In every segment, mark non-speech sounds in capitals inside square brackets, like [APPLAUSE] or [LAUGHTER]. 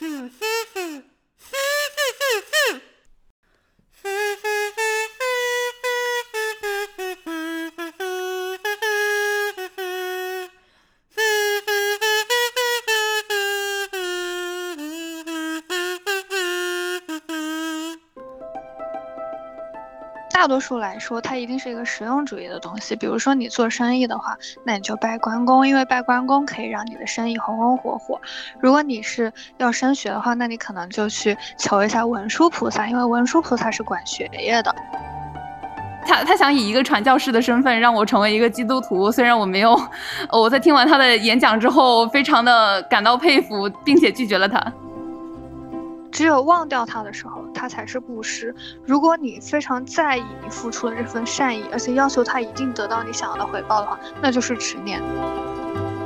哼 [LAUGHS] 哼大多数来说，它一定是一个实用主义的东西。比如说，你做生意的话，那你就拜关公，因为拜关公可以让你的生意红红火火。如果你是要升学的话，那你可能就去求一下文殊菩萨，因为文殊菩萨是管学业的。他他想以一个传教士的身份让我成为一个基督徒，虽然我没有，我在听完他的演讲之后，非常的感到佩服，并且拒绝了他。只有忘掉他的时候，他才是布施。如果你非常在意你付出的这份善意，而且要求他一定得到你想要的回报的话，那就是执念。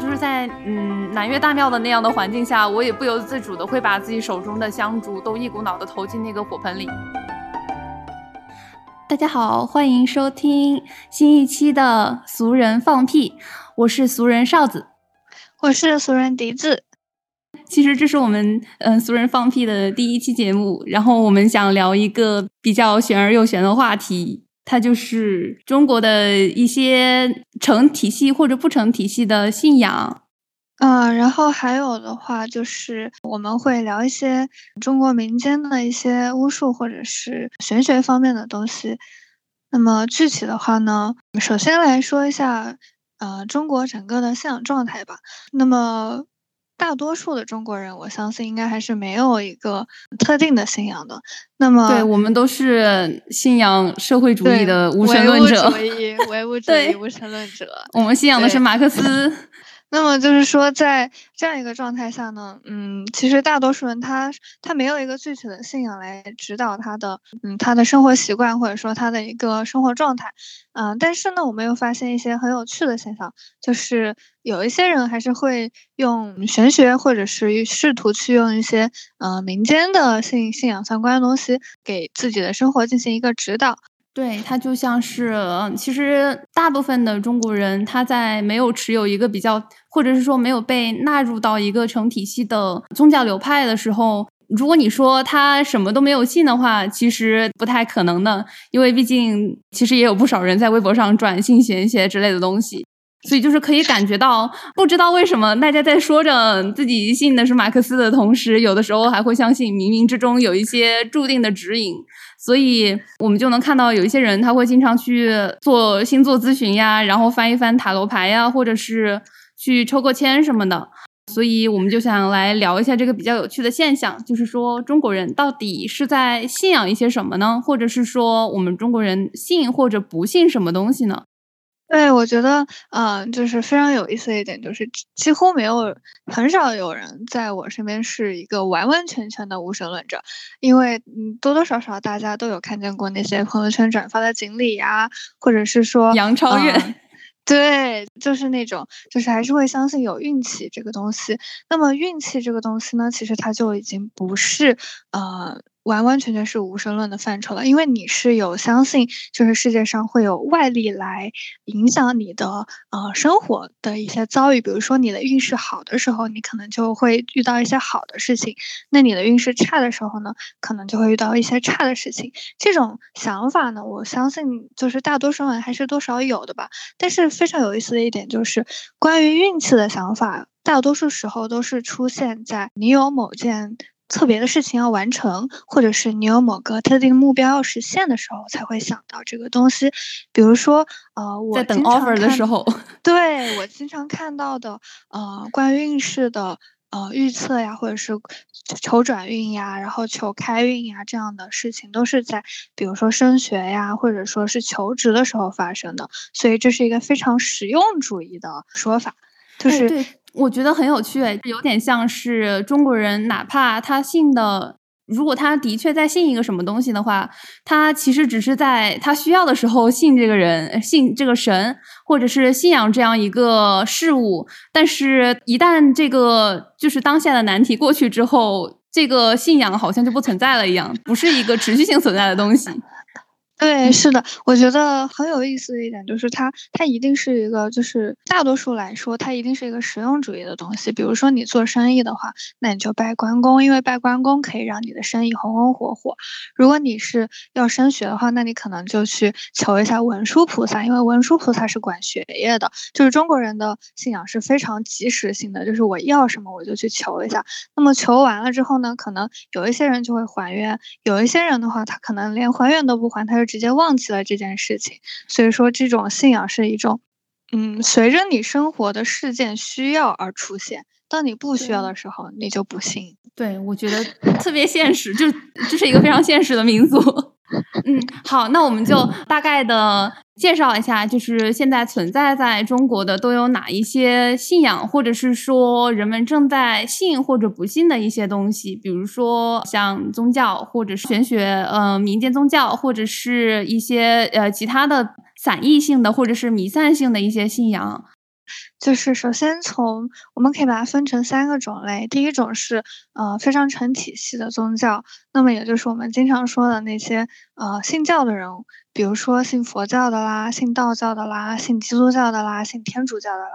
就是在嗯南岳大庙的那样的环境下，我也不由自主的会把自己手中的香烛都一股脑的投进那个火盆里。大家好，欢迎收听新一期的俗人放屁，我是俗人哨子，我是俗人笛子。其实这是我们嗯俗人放屁的第一期节目，然后我们想聊一个比较玄而又玄的话题，它就是中国的一些成体系或者不成体系的信仰。嗯，然后还有的话就是我们会聊一些中国民间的一些巫术或者是玄学方面的东西。那么具体的话呢，首先来说一下呃中国整个的信仰状态吧。那么。大多数的中国人，我相信应该还是没有一个特定的信仰的。那么，对我们都是信仰社会主义的无神论者，唯物主义、唯物主义 [LAUGHS] 无神论者。我们信仰的是马克思。[LAUGHS] 那么就是说，在这样一个状态下呢，嗯，其实大多数人他他没有一个具体的信仰来指导他的，嗯，他的生活习惯或者说他的一个生活状态，嗯，但是呢，我们又发现一些很有趣的现象，就是有一些人还是会用玄学或者是试图去用一些呃民间的信信仰相关的东西给自己的生活进行一个指导。对，它就像是，其实大部分的中国人，他在没有持有一个比较，或者是说没有被纳入到一个成体系的宗教流派的时候，如果你说他什么都没有信的话，其实不太可能的，因为毕竟其实也有不少人在微博上转信玄学之类的东西，所以就是可以感觉到，不知道为什么大家在说着自己信的是马克思的同时，有的时候还会相信冥冥之中有一些注定的指引。所以，我们就能看到有一些人，他会经常去做星座咨询呀，然后翻一翻塔罗牌呀，或者是去抽个签什么的。所以，我们就想来聊一下这个比较有趣的现象，就是说中国人到底是在信仰一些什么呢？或者是说，我们中国人信或者不信什么东西呢？对，我觉得，嗯，就是非常有意思的一点，就是几乎没有，很少有人在我身边是一个完完全全的无神论者，因为，嗯，多多少少大家都有看见过那些朋友圈转发的锦鲤呀，或者是说杨超越，对，就是那种，就是还是会相信有运气这个东西。那么运气这个东西呢，其实它就已经不是，呃。完完全全是无神论的范畴了，因为你是有相信，就是世界上会有外力来影响你的呃生活的一些遭遇，比如说你的运势好的时候，你可能就会遇到一些好的事情；那你的运势差的时候呢，可能就会遇到一些差的事情。这种想法呢，我相信就是大多数人还是多少有的吧。但是非常有意思的一点就是，关于运气的想法，大多数时候都是出现在你有某件。特别的事情要完成，或者是你有某个特定目标要实现的时候，才会想到这个东西。比如说，呃，我在等 offer 的时候，对我经常看到的，呃，关于运势的呃预测呀，或者是求转运呀，然后求开运呀这样的事情，都是在比如说升学呀，或者说是求职的时候发生的。所以这是一个非常实用主义的说法，就是。我觉得很有趣，有点像是中国人，哪怕他信的，如果他的确在信一个什么东西的话，他其实只是在他需要的时候信这个人，信这个神，或者是信仰这样一个事物。但是，一旦这个就是当下的难题过去之后，这个信仰好像就不存在了一样，不是一个持续性存在的东西。对，是的，我觉得很有意思的一点就是它，它一定是一个，就是大多数来说，它一定是一个实用主义的东西。比如说你做生意的话，那你就拜关公，因为拜关公可以让你的生意红红火火。如果你是要升学的话，那你可能就去求一下文殊菩萨，因为文殊菩萨是管学业的。就是中国人的信仰是非常及时性的，就是我要什么我就去求一下。那么求完了之后呢，可能有一些人就会还愿，有一些人的话，他可能连还愿都不还，他就。直接忘记了这件事情，所以说这种信仰是一种，嗯，随着你生活的事件需要而出现。当你不需要的时候，你就不信。对，我觉得特别现实，就这是一个非常现实的民族。嗯，好，那我们就大概的介绍一下，就是现在存在在中国的都有哪一些信仰，或者是说人们正在信或者不信的一些东西，比如说像宗教，或者是玄学，呃，民间宗教，或者是一些呃其他的散逸性的或者是弥散性的一些信仰。就是首先从我们可以把它分成三个种类，第一种是呃非常成体系的宗教，那么也就是我们经常说的那些呃信教的人。比如说信佛教的啦，信道教的啦，信基督教的啦，信天主教的啦。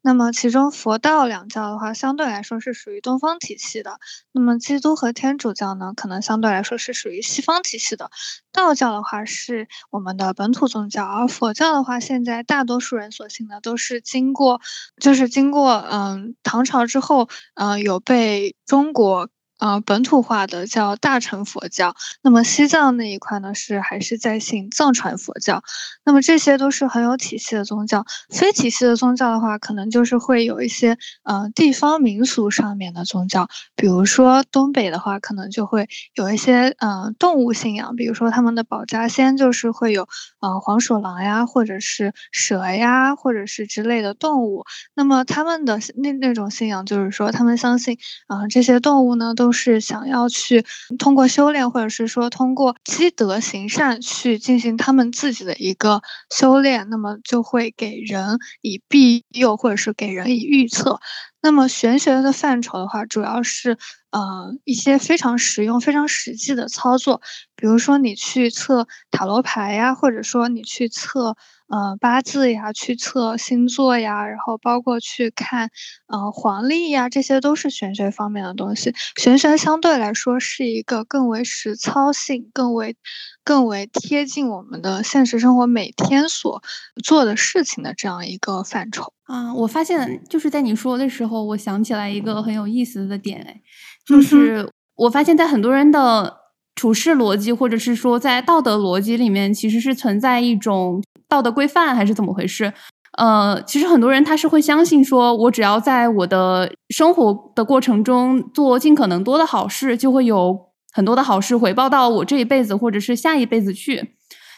那么其中佛道两教的话，相对来说是属于东方体系的。那么基督和天主教呢，可能相对来说是属于西方体系的。道教的话是我们的本土宗教，而佛教的话，现在大多数人所信的都是经过，就是经过嗯唐朝之后，嗯有被中国。呃，本土化的叫大乘佛教，那么西藏那一块呢是还是在信藏传佛教，那么这些都是很有体系的宗教。非体系的宗教的话，可能就是会有一些呃地方民俗上面的宗教，比如说东北的话，可能就会有一些呃动物信仰，比如说他们的保家仙就是会有呃黄鼠狼呀，或者是蛇呀，或者是之类的动物。那么他们的那那种信仰就是说，他们相信啊这些动物呢都。都是想要去通过修炼，或者是说通过积德行善去进行他们自己的一个修炼，那么就会给人以庇佑，或者是给人以预测。那么玄学的范畴的话，主要是呃一些非常实用、非常实际的操作，比如说你去测塔罗牌呀，或者说你去测。呃，八字呀，去测星座呀，然后包括去看，呃，黄历呀，这些都是玄学方面的东西。玄学相对来说是一个更为实操性、更为、更为贴近我们的现实生活每天所做的事情的这样一个范畴。啊，我发现就是在你说的时候，我想起来一个很有意思的点，哎，[LAUGHS] 就是我发现在很多人的处事逻辑，或者是说在道德逻辑里面，其实是存在一种。道德规范还是怎么回事？呃，其实很多人他是会相信说，我只要在我的生活的过程中做尽可能多的好事，就会有很多的好事回报到我这一辈子或者是下一辈子去。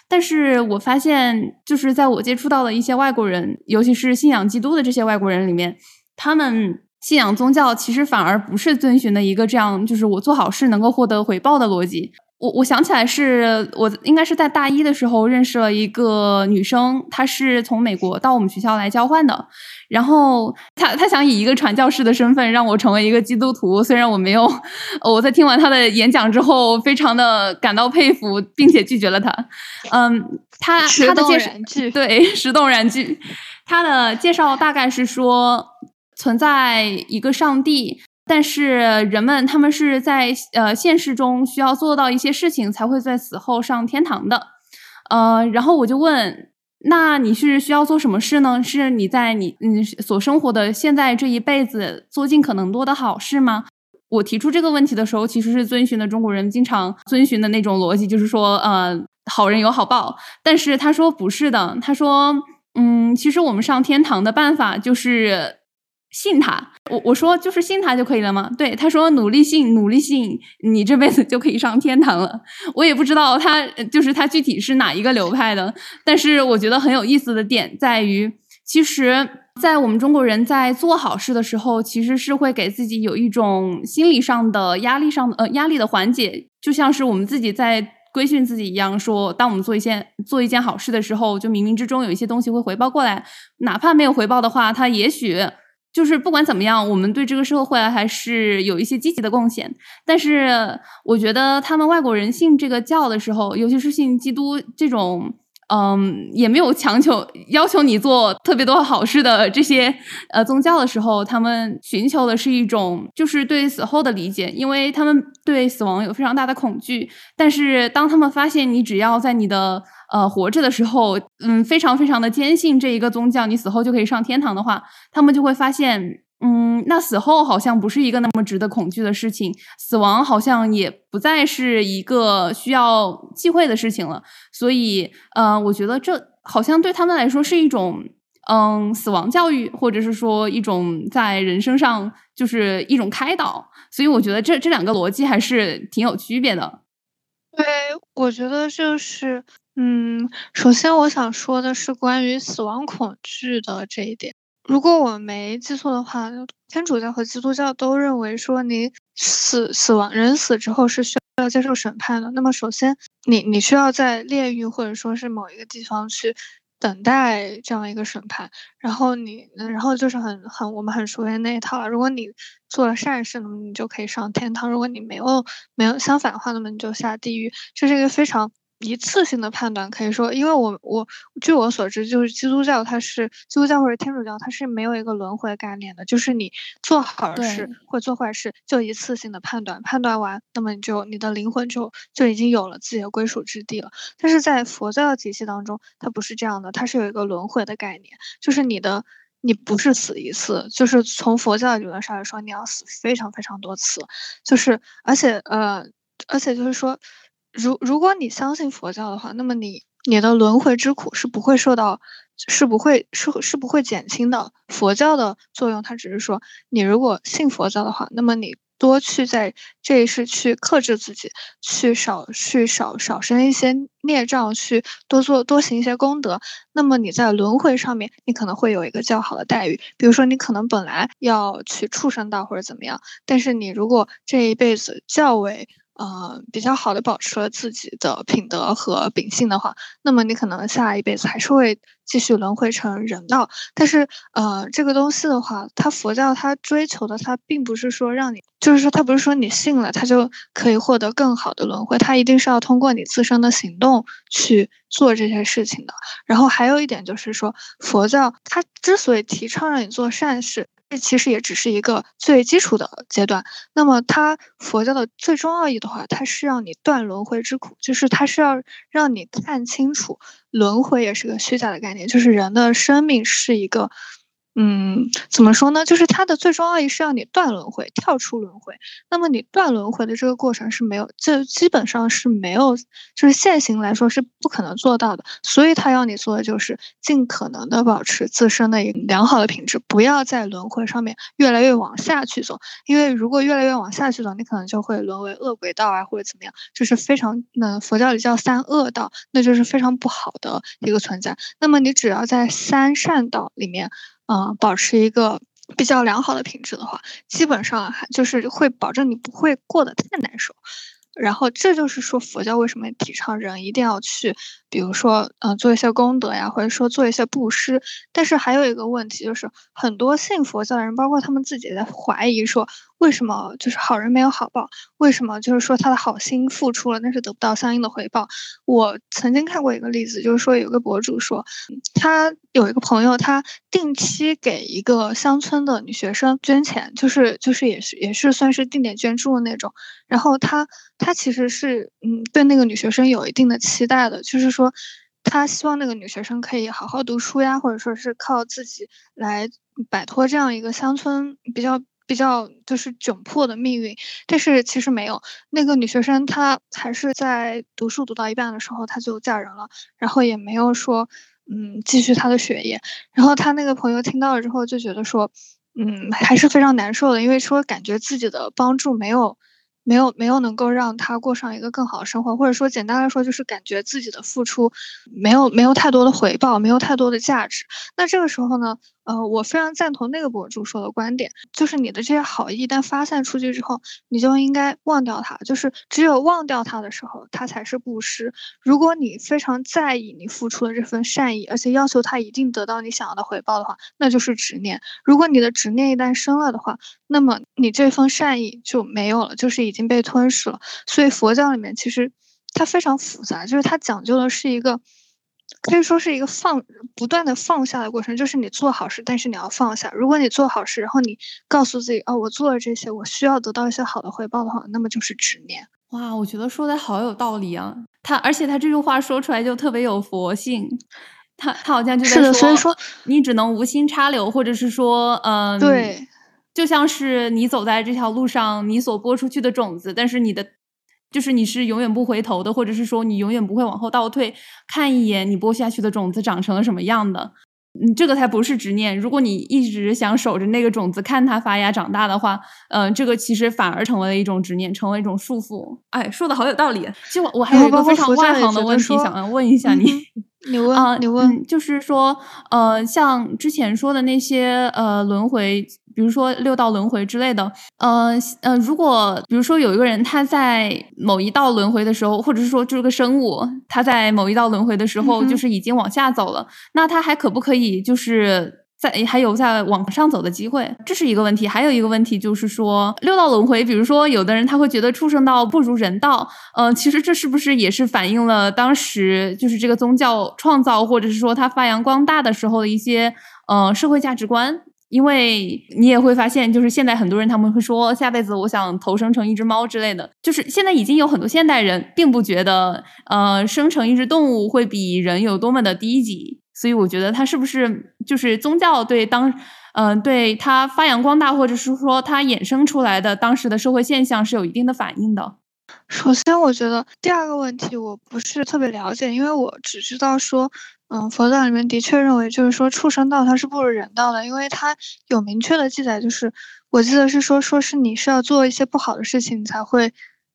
但是我发现，就是在我接触到的一些外国人，尤其是信仰基督的这些外国人里面，他们信仰宗教其实反而不是遵循的一个这样，就是我做好事能够获得回报的逻辑。我我想起来是我应该是在大一的时候认识了一个女生，她是从美国到我们学校来交换的，然后她她想以一个传教士的身份让我成为一个基督徒，虽然我没有，我在听完她的演讲之后非常的感到佩服，并且拒绝了她。嗯，她她的介绍对石动燃具，她的介绍大概是说存在一个上帝。但是人们他们是在呃现实中需要做到一些事情才会在死后上天堂的，呃，然后我就问，那你是需要做什么事呢？是你在你嗯所生活的现在这一辈子做尽可能多的好事吗？我提出这个问题的时候，其实是遵循的中国人经常遵循的那种逻辑，就是说呃好人有好报。但是他说不是的，他说嗯，其实我们上天堂的办法就是。信他，我我说就是信他就可以了吗？对，他说努力信，努力信，你这辈子就可以上天堂了。我也不知道他就是他具体是哪一个流派的，但是我觉得很有意思的点在于，其实，在我们中国人在做好事的时候，其实是会给自己有一种心理上的压力上的呃压力的缓解，就像是我们自己在规训自己一样，说当我们做一件做一件好事的时候，就冥冥之中有一些东西会回报过来，哪怕没有回报的话，他也许。就是不管怎么样，我们对这个社会还是有一些积极的贡献。但是我觉得他们外国人信这个教的时候，尤其是信基督这种。嗯，也没有强求要求你做特别多好事的这些呃宗教的时候，他们寻求的是一种就是对死后的理解，因为他们对死亡有非常大的恐惧。但是当他们发现你只要在你的呃活着的时候，嗯，非常非常的坚信这一个宗教，你死后就可以上天堂的话，他们就会发现。嗯，那死后好像不是一个那么值得恐惧的事情，死亡好像也不再是一个需要忌讳的事情了。所以，呃，我觉得这好像对他们来说是一种，嗯，死亡教育，或者是说一种在人生上就是一种开导。所以，我觉得这这两个逻辑还是挺有区别的。对，我觉得就是，嗯，首先我想说的是关于死亡恐惧的这一点。如果我没记错的话，天主教和基督教都认为说，你死死亡人死之后是需要接受审判的。那么，首先你你需要在炼狱或者说是某一个地方去等待这样一个审判。然后你，然后就是很很我们很熟悉那一套了。如果你做了善事，那么你就可以上天堂；如果你没有没有相反的话，那么你就下地狱。这是一个非常。一次性的判断可以说，因为我我据我所知，就是基督教它是基督教或者天主教，它是没有一个轮回概念的，就是你做好事或做坏事就一次性的判断，判断完，那么你就你的灵魂就就已经有了自己的归属之地了。但是在佛教的体系当中，它不是这样的，它是有一个轮回的概念，就是你的你不是死一次，就是从佛教的理论上来说，你要死非常非常多次，就是而且呃而且就是说。如如果你相信佛教的话，那么你你的轮回之苦是不会受到，是不会是是不会减轻的。佛教的作用，它只是说，你如果信佛教的话，那么你多去在这一世去克制自己，去少去少少生一些孽障，去多做多行一些功德，那么你在轮回上面，你可能会有一个较好的待遇。比如说，你可能本来要去畜生道或者怎么样，但是你如果这一辈子较为呃，比较好的保持了自己的品德和秉性的话，那么你可能下一辈子还是会继续轮回成人道。但是，呃，这个东西的话，它佛教它追求的，它并不是说让你，就是说它不是说你信了，它就可以获得更好的轮回，它一定是要通过你自身的行动去做这些事情的。然后还有一点就是说，佛教它之所以提倡让你做善事。这其实也只是一个最基础的阶段。那么，它佛教的最终奥义的话，它是让你断轮回之苦，就是它是要让你看清楚，轮回也是个虚假的概念，就是人的生命是一个。嗯，怎么说呢？就是它的最终奥义是让你断轮回，跳出轮回。那么你断轮回的这个过程是没有，就基本上是没有，就是现行来说是不可能做到的。所以他要你做的就是尽可能的保持自身的一个良好的品质，不要在轮回上面越来越往下去走。因为如果越来越往下去走，你可能就会沦为恶鬼道啊，或者怎么样，就是非常，那佛教里叫三恶道，那就是非常不好的一个存在。那么你只要在三善道里面。嗯，保持一个比较良好的品质的话，基本上还就是会保证你不会过得太难受。然后这就是说佛教为什么提倡人一定要去，比如说，嗯，做一些功德呀，或者说做一些布施。但是还有一个问题就是，很多信佛教的人，包括他们自己在怀疑说。为什么就是好人没有好报？为什么就是说他的好心付出了，但是得不到相应的回报？我曾经看过一个例子，就是说有个博主说，他有一个朋友，他定期给一个乡村的女学生捐钱，就是就是也是也是算是定点捐助的那种。然后他他其实是嗯对那个女学生有一定的期待的，就是说他希望那个女学生可以好好读书呀，或者说是靠自己来摆脱这样一个乡村比较。比较就是窘迫的命运，但是其实没有那个女学生，她还是在读书读到一半的时候，她就嫁人了，然后也没有说嗯继续她的学业。然后她那个朋友听到了之后就觉得说，嗯还是非常难受的，因为说感觉自己的帮助没有没有没有能够让她过上一个更好的生活，或者说简单来说就是感觉自己的付出没有没有太多的回报，没有太多的价值。那这个时候呢？呃，我非常赞同那个博主说的观点，就是你的这些好意一旦发散出去之后，你就应该忘掉它，就是只有忘掉它的时候，它才是布施。如果你非常在意你付出的这份善意，而且要求它一定得到你想要的回报的话，那就是执念。如果你的执念一旦生了的话，那么你这份善意就没有了，就是已经被吞噬了。所以佛教里面其实它非常复杂，就是它讲究的是一个。可以说是一个放不断的放下的过程，就是你做好事，但是你要放下。如果你做好事，然后你告诉自己，哦，我做了这些，我需要得到一些好的回报的话，那么就是执念。哇，我觉得说的好有道理啊！他而且他这句话说出来就特别有佛性，他他好像就在说，你只能无心插柳，或者是说，嗯，对，就像是你走在这条路上，你所播出去的种子，但是你的。就是你是永远不回头的，或者是说你永远不会往后倒退，看一眼你播下去的种子长成了什么样的，嗯，这个才不是执念。如果你一直想守着那个种子，看它发芽长大的话，嗯，这个其实反而成为了一种执念，成为一种束缚。哎，说的好有道理。其实我 [LAUGHS] 我还有一个非常外行的问题想要问一下你。[LAUGHS] 你问啊，你问，就是说，呃，像之前说的那些呃轮回，比如说六道轮回之类的，呃呃，如果比如说有一个人他在某一道轮回的时候，或者是说就是个生物他在某一道轮回的时候，就是已经往下走了，那他还可不可以就是？在还有在往上走的机会，这是一个问题。还有一个问题就是说，六道轮回，比如说有的人他会觉得畜生道不如人道，嗯，其实这是不是也是反映了当时就是这个宗教创造或者是说它发扬光大的时候的一些呃社会价值观？因为你也会发现，就是现在很多人他们会说下辈子我想投生成一只猫之类的，就是现在已经有很多现代人并不觉得呃生成一只动物会比人有多么的低级。所以我觉得它是不是就是宗教对当，嗯，对它发扬光大，或者是说它衍生出来的当时的社会现象是有一定的反应的。首先，我觉得第二个问题我不是特别了解，因为我只知道说，嗯，佛教里面的确认为就是说畜生道它是不如人道的，因为它有明确的记载，就是我记得是说，说是你是要做一些不好的事情才会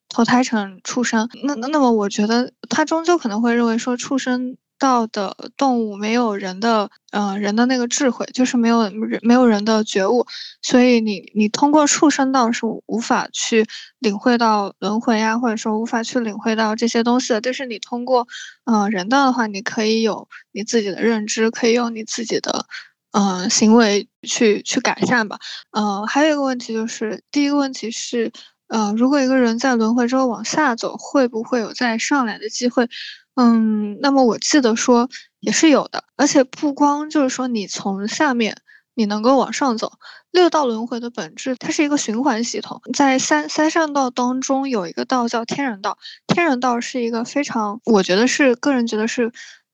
投胎成畜生。那那那么，我觉得他终究可能会认为说畜生。道的动物没有人的，呃，人的那个智慧，就是没有人没有人的觉悟，所以你你通过畜生道是无法去领会到轮回呀，或者说无法去领会到这些东西的。但是你通过，呃，人道的话，你可以有你自己的认知，可以用你自己的，呃，行为去去改善吧。呃，还有一个问题就是，第一个问题是，呃，如果一个人在轮回之后往下走，会不会有再上来的机会？嗯，那么我记得说也是有的，而且不光就是说你从下面你能够往上走，六道轮回的本质它是一个循环系统，在三三善道当中有一个道叫天人道，天人道是一个非常，我觉得是个人觉得是，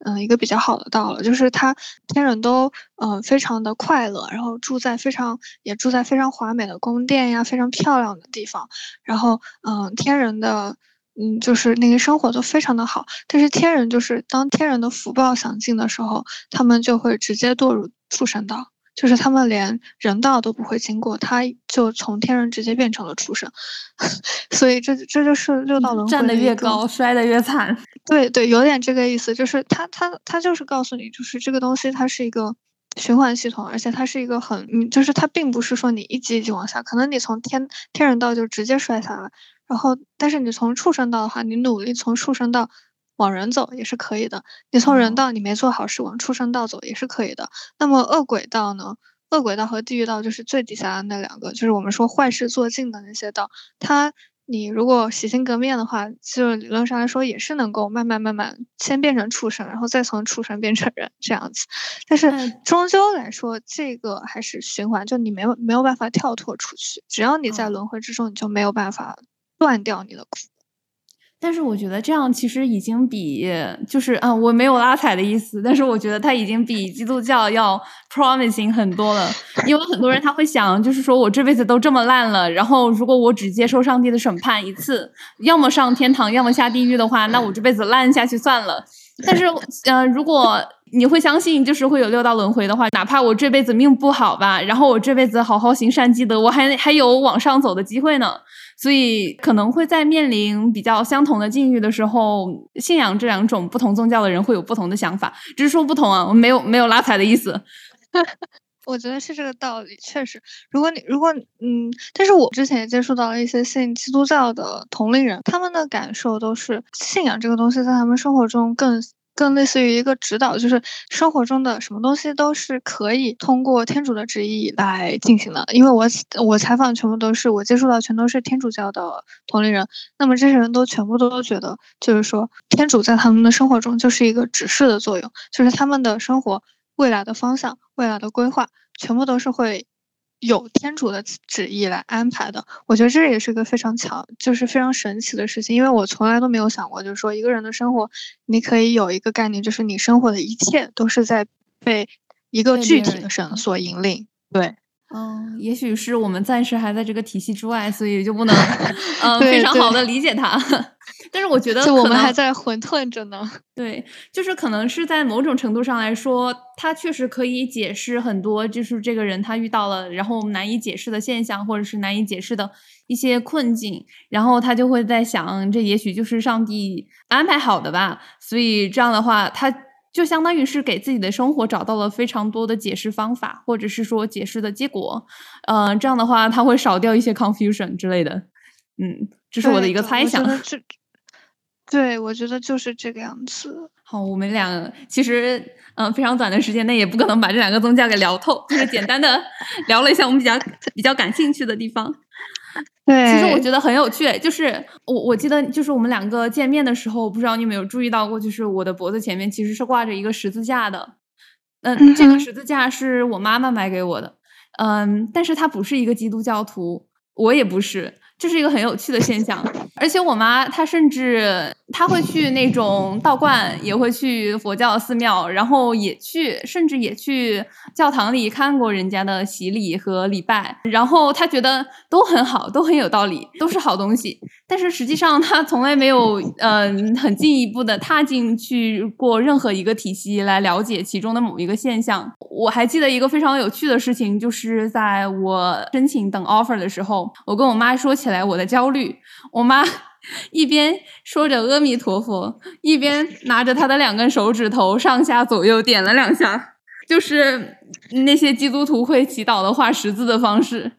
嗯，一个比较好的道了，就是他天人都嗯非常的快乐，然后住在非常也住在非常华美的宫殿呀，非常漂亮的地方，然后嗯天人的。嗯，就是那个生活都非常的好，但是天人就是当天人的福报享尽的时候，他们就会直接堕入畜生道，就是他们连人道都不会经过，他就从天人直接变成了畜生，[LAUGHS] 所以这这就是六道轮回。站得越高，摔得越惨。对对，有点这个意思，就是他他他就是告诉你，就是这个东西它是一个循环系统，而且它是一个很，嗯，就是它并不是说你一级一级往下，可能你从天天人道就直接摔下来。然后，但是你从畜生道的话，你努力从畜生道往人走也是可以的。你从人道，你没做好事往畜生道走也是可以的。那么恶鬼道呢？恶鬼道和地狱道就是最底下的那两个，就是我们说坏事做尽的那些道。它，你如果洗心革面的话，就理论上来说也是能够慢慢慢慢先变成畜生，然后再从畜生变成人这样子。但是终究来说，这个还是循环，就你没有没有办法跳脱出去。只要你在轮回之中，你就没有办法。断掉你的苦，但是我觉得这样其实已经比就是嗯，我没有拉踩的意思，但是我觉得他已经比基督教要 promising 很多了。因为很多人他会想，就是说我这辈子都这么烂了，然后如果我只接受上帝的审判一次，要么上天堂，要么下地狱的话，那我这辈子烂下去算了。但是嗯，如果你会相信就是会有六道轮回的话，哪怕我这辈子命不好吧，然后我这辈子好好行善积德，我还还有往上走的机会呢。所以可能会在面临比较相同的境遇的时候，信仰这两种不同宗教的人会有不同的想法，只是说不同啊，我没有没有拉踩的意思。[LAUGHS] 我觉得是这个道理，确实，如果你如果嗯，但是我之前也接触到了一些信基督教的同龄人，他们的感受都是信仰这个东西在他们生活中更更类似于一个指导，就是生活中的什么东西都是可以通过天主的旨意来进行的。因为我我采访全部都是我接触到全都是天主教的同龄人，那么这些人都全部都觉得，就是说天主在他们的生活中就是一个指示的作用，就是他们的生活。未来的方向、未来的规划，全部都是会有天主的旨意来安排的。我觉得这也是一个非常强，就是非常神奇的事情。因为我从来都没有想过，就是说一个人的生活，你可以有一个概念，就是你生活的一切都是在被一个具体的神所引领。对，嗯，也许是我们暂时还在这个体系之外，所以就不能 [LAUGHS] 嗯非常好的理解它。但是我觉得，就我们还在混沌着呢。[LAUGHS] 对，就是可能是在某种程度上来说，它确实可以解释很多，就是这个人他遇到了然后难以解释的现象，或者是难以解释的一些困境，然后他就会在想，这也许就是上帝安排好的吧。所以这样的话，他就相当于是给自己的生活找到了非常多的解释方法，或者是说解释的结果。嗯，这样的话他会少掉一些 confusion 之类的。嗯，这是我的一个猜想。对，我觉得就是这个样子。好，我们俩其实嗯，非常短的时间内也不可能把这两个宗教给聊透，就是简单的聊了一下我们比较比较感兴趣的地方。[LAUGHS] 对，其实我觉得很有趣。就是我我记得，就是我们两个见面的时候，不知道你有没有注意到过，就是我的脖子前面其实是挂着一个十字架的。嗯，这个十字架是我妈妈买给我的。嗯，但是她不是一个基督教徒，我也不是。这是一个很有趣的现象，而且我妈她甚至她会去那种道观，也会去佛教寺庙，然后也去，甚至也去教堂里看过人家的洗礼和礼拜，然后他觉得都很好，都很有道理，都是好东西。但是实际上他从来没有嗯很进一步的踏进去过任何一个体系来了解其中的某一个现象。我还记得一个非常有趣的事情，就是在我申请等 offer 的时候，我跟我妈说起。来我的焦虑，我妈一边说着阿弥陀佛，一边拿着她的两根手指头上下左右点了两下，就是那些基督徒会祈祷的画十字的方式。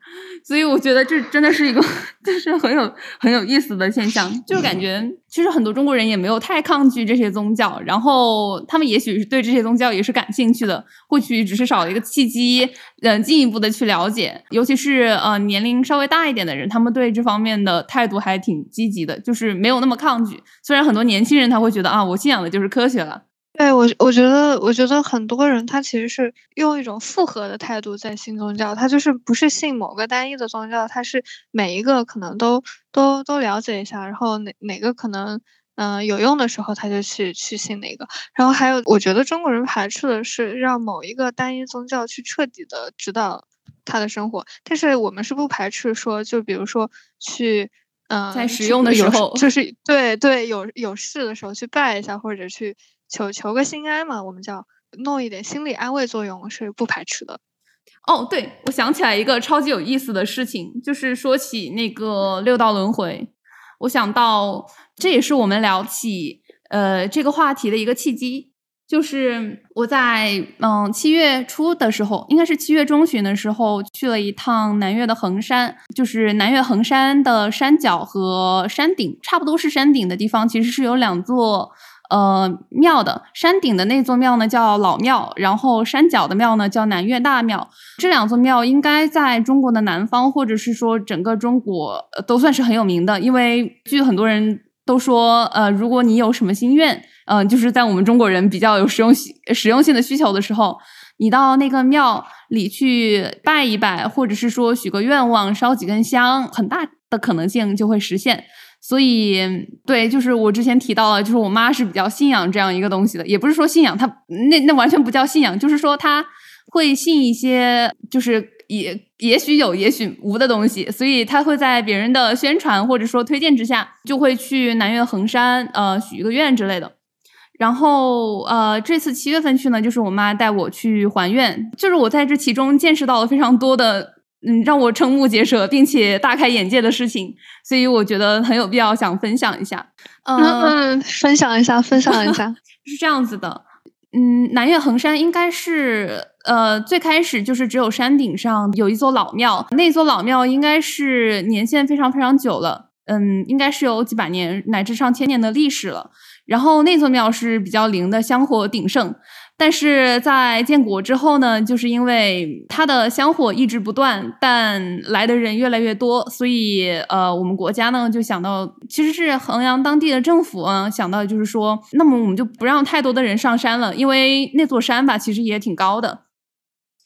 所以我觉得这真的是一个，[LAUGHS] 就是很有很有意思的现象，就感觉其实很多中国人也没有太抗拒这些宗教，然后他们也许是对这些宗教也是感兴趣的，或许只是少了一个契机，嗯，进一步的去了解，尤其是呃年龄稍微大一点的人，他们对这方面的态度还挺积极的，就是没有那么抗拒。虽然很多年轻人他会觉得啊，我信仰的就是科学了。对我，我觉得，我觉得很多人他其实是用一种复合的态度在信宗教，他就是不是信某个单一的宗教，他是每一个可能都都都了解一下，然后哪哪个可能嗯有用的时候，他就去去信哪个。然后还有，我觉得中国人排斥的是让某一个单一宗教去彻底的指导他的生活，但是我们是不排斥说，就比如说去嗯在使用的时候，就是对对有有事的时候去拜一下，或者去。求求个心安嘛，我们叫弄一点心理安慰作用是不排斥的。哦，对，我想起来一个超级有意思的事情，就是说起那个六道轮回，我想到这也是我们聊起呃这个话题的一个契机。就是我在嗯七月初的时候，应该是七月中旬的时候，去了一趟南岳的衡山。就是南岳衡山的山脚和山顶差不多是山顶的地方，其实是有两座。呃，庙的山顶的那座庙呢叫老庙，然后山脚的庙呢叫南岳大庙。这两座庙应该在中国的南方，或者是说整个中国呃都算是很有名的。因为据很多人都说，呃，如果你有什么心愿，嗯，就是在我们中国人比较有实用性、实用性的需求的时候，你到那个庙里去拜一拜，或者是说许个愿望、烧几根香，很大的可能性就会实现。所以，对，就是我之前提到了，就是我妈是比较信仰这样一个东西的，也不是说信仰，她那那完全不叫信仰，就是说她会信一些，就是也也许有，也许无的东西，所以她会在别人的宣传或者说推荐之下，就会去南岳衡山，呃，许一个愿之类的。然后，呃，这次七月份去呢，就是我妈带我去还愿，就是我在这其中见识到了非常多的。嗯，让我瞠目结舌，并且大开眼界的事情，所以我觉得很有必要想分享一下。嗯，分享一下，分享一下，[LAUGHS] 是这样子的。嗯，南岳衡山应该是呃，最开始就是只有山顶上有一座老庙，那座老庙应该是年限非常非常久了，嗯，应该是有几百年乃至上千年的历史了。然后那座庙是比较灵的，香火鼎盛。但是在建国之后呢，就是因为它的香火一直不断，但来的人越来越多，所以呃，我们国家呢就想到，其实是衡阳当地的政府啊想到，就是说，那么我们就不让太多的人上山了，因为那座山吧，其实也挺高的。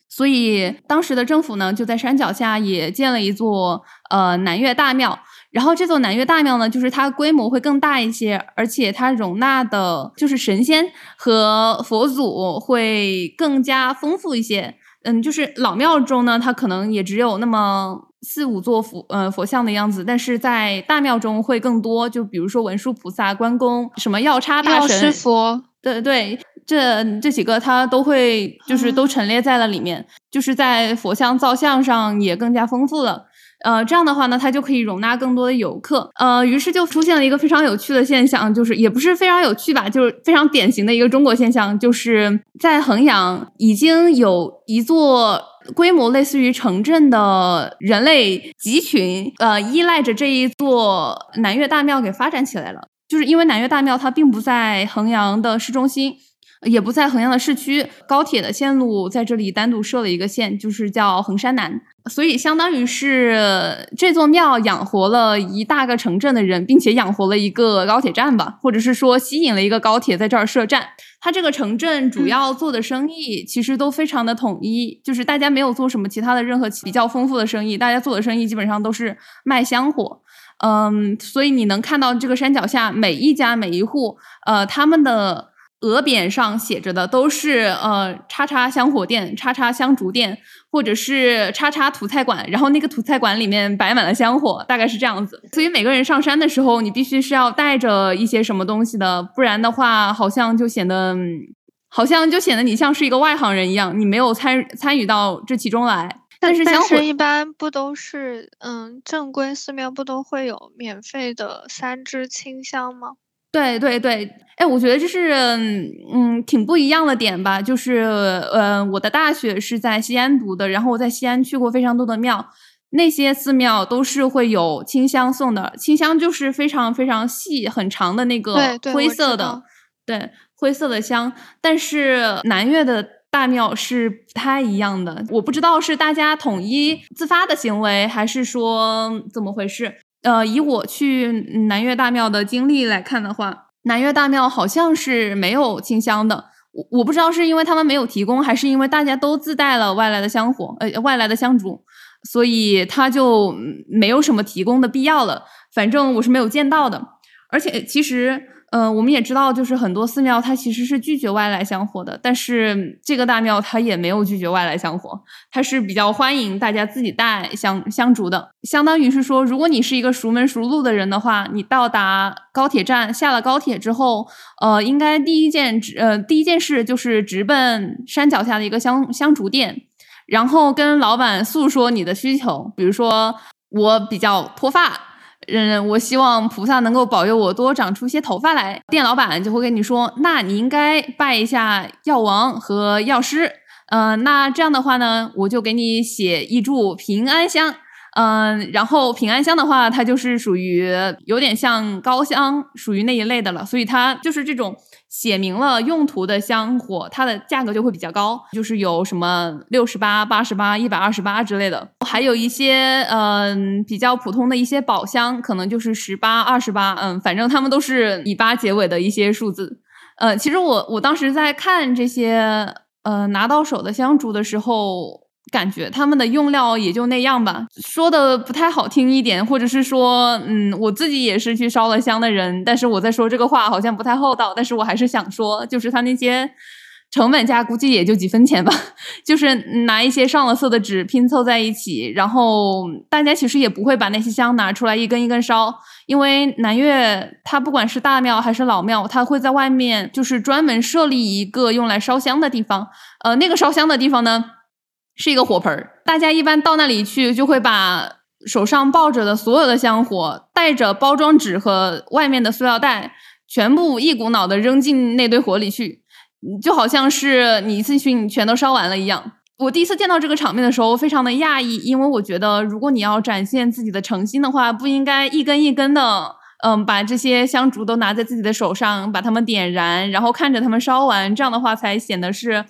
所以当时的政府呢，就在山脚下也建了一座呃南岳大庙。然后这座南岳大庙呢，就是它规模会更大一些，而且它容纳的就是神仙和佛祖会更加丰富一些。嗯，就是老庙中呢，它可能也只有那么四五座佛呃佛像的样子，但是在大庙中会更多。就比如说文殊菩萨、关公、什么药叉大神、佛，对对。这这几个它都会就是都陈列在了里面，就是在佛像造像上也更加丰富了。呃，这样的话呢，它就可以容纳更多的游客。呃，于是就出现了一个非常有趣的现象，就是也不是非常有趣吧，就是非常典型的一个中国现象，就是在衡阳已经有一座规模类似于城镇的人类集群，呃，依赖着这一座南岳大庙给发展起来了。就是因为南岳大庙它并不在衡阳的市中心。也不在衡阳的市区，高铁的线路在这里单独设了一个线，就是叫衡山南，所以相当于是这座庙养活了一大个城镇的人，并且养活了一个高铁站吧，或者是说吸引了一个高铁在这儿设站。它这个城镇主要做的生意其实都非常的统一，就是大家没有做什么其他的任何比较丰富的生意，大家做的生意基本上都是卖香火。嗯，所以你能看到这个山脚下每一家每一户，呃，他们的。额匾上写着的都是呃叉叉香火店、叉叉香烛店，或者是叉叉土菜馆，然后那个土菜馆里面摆满了香火，大概是这样子。所以每个人上山的时候，你必须是要带着一些什么东西的，不然的话，好像就显得好像就显得你像是一个外行人一样，你没有参参与到这其中来。但是香火一般不都是嗯正规寺庙不都会有免费的三支清香吗？对对对，哎，我觉得这是嗯挺不一样的点吧。就是呃，我的大学是在西安读的，然后我在西安去过非常多的庙，那些寺庙都是会有清香送的。清香就是非常非常细很长的那个灰色的，对灰色的香。但是南岳的大庙是不太一样的，我不知道是大家统一自发的行为，还是说怎么回事。呃，以我去南岳大庙的经历来看的话，南岳大庙好像是没有清香的。我我不知道是因为他们没有提供，还是因为大家都自带了外来的香火，呃，外来的香烛，所以他就没有什么提供的必要了。反正我是没有见到的，而且其实。嗯，我们也知道，就是很多寺庙它其实是拒绝外来香火的，但是这个大庙它也没有拒绝外来香火，它是比较欢迎大家自己带香香烛的。相当于是说，如果你是一个熟门熟路的人的话，你到达高铁站下了高铁之后，呃，应该第一件直呃第一件事就是直奔山脚下的一个香香烛店，然后跟老板诉说你的需求，比如说我比较脱发。嗯，我希望菩萨能够保佑我多长出些头发来。店老板就会跟你说，那你应该拜一下药王和药师。嗯，那这样的话呢，我就给你写一柱平安香。嗯，然后平安香的话，它就是属于有点像高香，属于那一类的了。所以它就是这种写明了用途的香火，它的价格就会比较高，就是有什么六十八、八十八、一百二十八之类的，还有一些嗯比较普通的一些宝香，可能就是十八、二十八，嗯，反正他们都是以八结尾的一些数字。呃，其实我我当时在看这些呃拿到手的香烛的时候。感觉他们的用料也就那样吧，说的不太好听一点，或者是说，嗯，我自己也是去烧了香的人，但是我在说这个话好像不太厚道，但是我还是想说，就是他那些成本价估计也就几分钱吧，[LAUGHS] 就是拿一些上了色的纸拼凑在一起，然后大家其实也不会把那些香拿出来一根一根烧，因为南岳它不管是大庙还是老庙，它会在外面就是专门设立一个用来烧香的地方，呃，那个烧香的地方呢。是一个火盆儿，大家一般到那里去，就会把手上抱着的所有的香火，带着包装纸和外面的塑料袋，全部一股脑的扔进那堆火里去。就好像是你一次性全都烧完了一样。我第一次见到这个场面的时候，非常的讶异，因为我觉得如果你要展现自己的诚心的话，不应该一根一根的，嗯，把这些香烛都拿在自己的手上，把它们点燃，然后看着它们烧完，这样的话才显得是，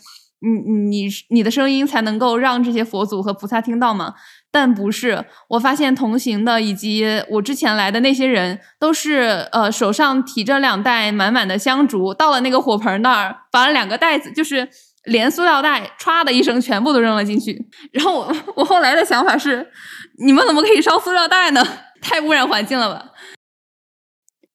你你你的声音才能够让这些佛祖和菩萨听到嘛。但不是，我发现同行的以及我之前来的那些人，都是呃手上提着两袋满满的香烛，到了那个火盆那儿，把两个袋子就是。连塑料袋歘的一声全部都扔了进去，然后我我后来的想法是，你们怎么可以烧塑料袋呢？太污染环境了吧！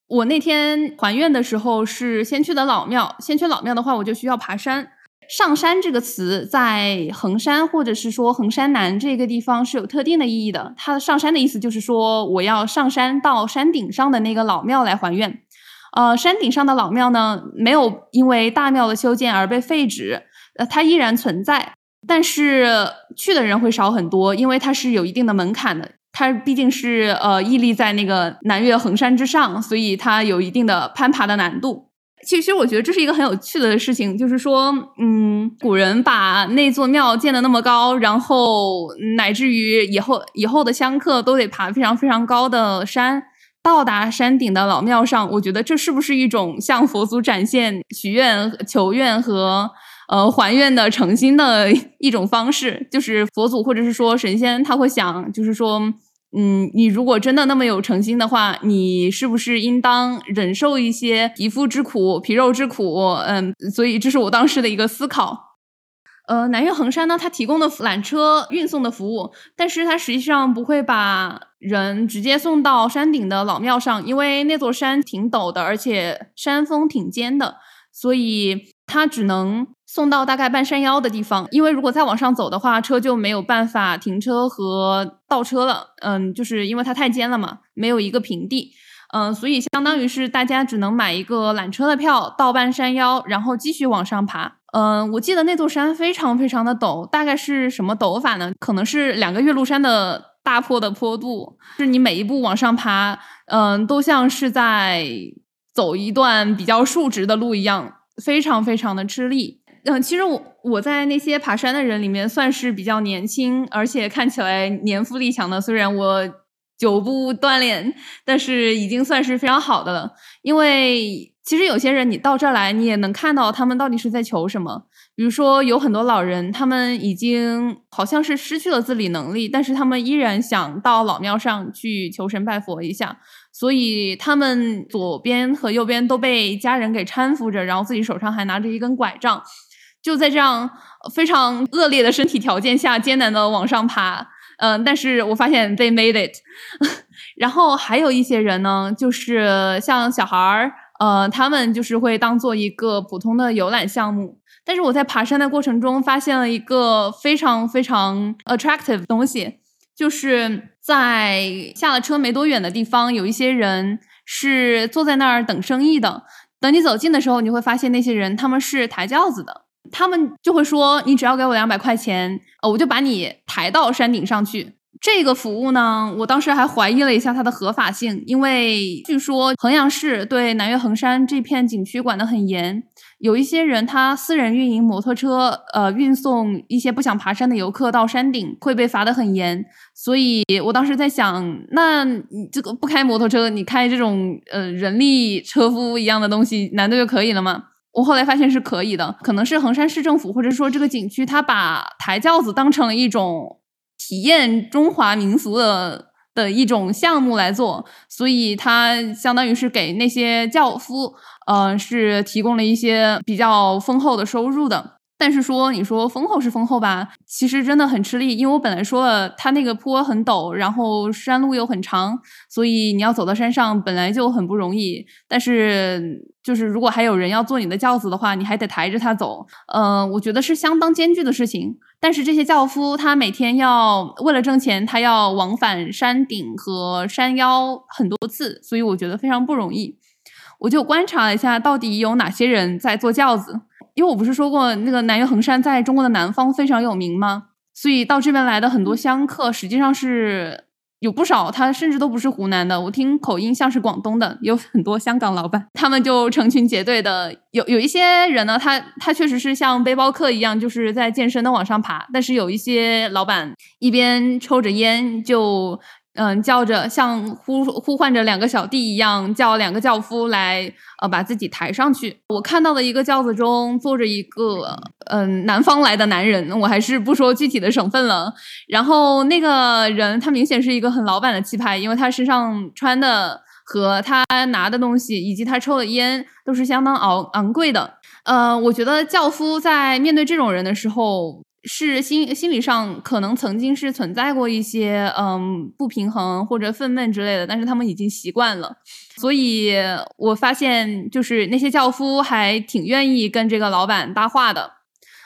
我那天还愿的时候是先去的老庙，先去老庙的话，我就需要爬山。上山这个词在衡山或者是说衡山南这个地方是有特定的意义的。它的上山的意思就是说我要上山到山顶上的那个老庙来还愿。呃，山顶上的老庙呢，没有因为大庙的修建而被废止。呃，它依然存在，但是去的人会少很多，因为它是有一定的门槛的。它毕竟是呃屹立在那个南岳衡山之上，所以它有一定的攀爬的难度。其实我觉得这是一个很有趣的事情，就是说，嗯，古人把那座庙建的那么高，然后乃至于以后以后的香客都得爬非常非常高的山，到达山顶的老庙上。我觉得这是不是一种向佛祖展现许愿、求愿和？呃，还愿的诚心的一种方式，就是佛祖或者是说神仙，他会想，就是说，嗯，你如果真的那么有诚心的话，你是不是应当忍受一些皮肤之苦、皮肉之苦？嗯，所以这是我当时的一个思考。呃，南岳衡山呢，它提供的缆车运送的服务，但是它实际上不会把人直接送到山顶的老庙上，因为那座山挺陡的，而且山峰挺尖的，所以它只能。送到大概半山腰的地方，因为如果再往上走的话，车就没有办法停车和倒车了。嗯，就是因为它太尖了嘛，没有一个平地。嗯，所以相当于是大家只能买一个缆车的票到半山腰，然后继续往上爬。嗯，我记得那座山非常非常的陡，大概是什么陡法呢？可能是两个岳麓山的大坡的坡度，是你每一步往上爬，嗯，都像是在走一段比较竖直的路一样，非常非常的吃力。嗯，其实我我在那些爬山的人里面算是比较年轻，而且看起来年富力强的。虽然我久不锻炼，但是已经算是非常好的了。因为其实有些人你到这儿来，你也能看到他们到底是在求什么。比如说有很多老人，他们已经好像是失去了自理能力，但是他们依然想到老庙上去求神拜佛一下。所以他们左边和右边都被家人给搀扶着，然后自己手上还拿着一根拐杖。就在这样非常恶劣的身体条件下，艰难的往上爬，嗯，但是我发现 they made it。[LAUGHS] 然后还有一些人呢，就是像小孩儿，呃，他们就是会当做一个普通的游览项目。但是我在爬山的过程中，发现了一个非常非常 attractive 的东西，就是在下了车没多远的地方，有一些人是坐在那儿等生意的。等你走近的时候，你会发现那些人他们是抬轿子的。他们就会说：“你只要给我两百块钱，呃，我就把你抬到山顶上去。”这个服务呢，我当时还怀疑了一下它的合法性，因为据说衡阳市对南岳衡山这片景区管得很严，有一些人他私人运营摩托车，呃，运送一些不想爬山的游客到山顶会被罚得很严。所以我当时在想，那你这个不开摩托车，你开这种呃人力车夫一样的东西，难道就可以了吗？我后来发现是可以的，可能是衡山市政府或者说这个景区，他把抬轿子当成了一种体验中华民俗的的一种项目来做，所以他相当于是给那些轿夫，呃，是提供了一些比较丰厚的收入的。但是说你说丰厚是丰厚吧，其实真的很吃力，因为我本来说了，它那个坡很陡，然后山路又很长，所以你要走到山上本来就很不容易。但是就是如果还有人要坐你的轿子的话，你还得抬着他走，呃，我觉得是相当艰巨的事情。但是这些轿夫他每天要为了挣钱，他要往返山顶和山腰很多次，所以我觉得非常不容易。我就观察了一下，到底有哪些人在坐轿子。因为我不是说过那个南岳衡山在中国的南方非常有名吗？所以到这边来的很多香客实际上是有不少他甚至都不是湖南的，我听口音像是广东的，有很多香港老板，他们就成群结队的。有有一些人呢，他他确实是像背包客一样，就是在健身的往上爬，但是有一些老板一边抽着烟就。嗯，叫着像呼呼唤着两个小弟一样，叫两个轿夫来，呃，把自己抬上去。我看到的一个轿子中坐着一个，嗯，南方来的男人，我还是不说具体的省份了。然后那个人，他明显是一个很老板的气派，因为他身上穿的和他拿的东西，以及他抽的烟，都是相当昂昂贵的。呃，我觉得轿夫在面对这种人的时候。是心心理上可能曾经是存在过一些嗯不平衡或者愤懑之类的，但是他们已经习惯了，所以我发现就是那些轿夫还挺愿意跟这个老板搭话的。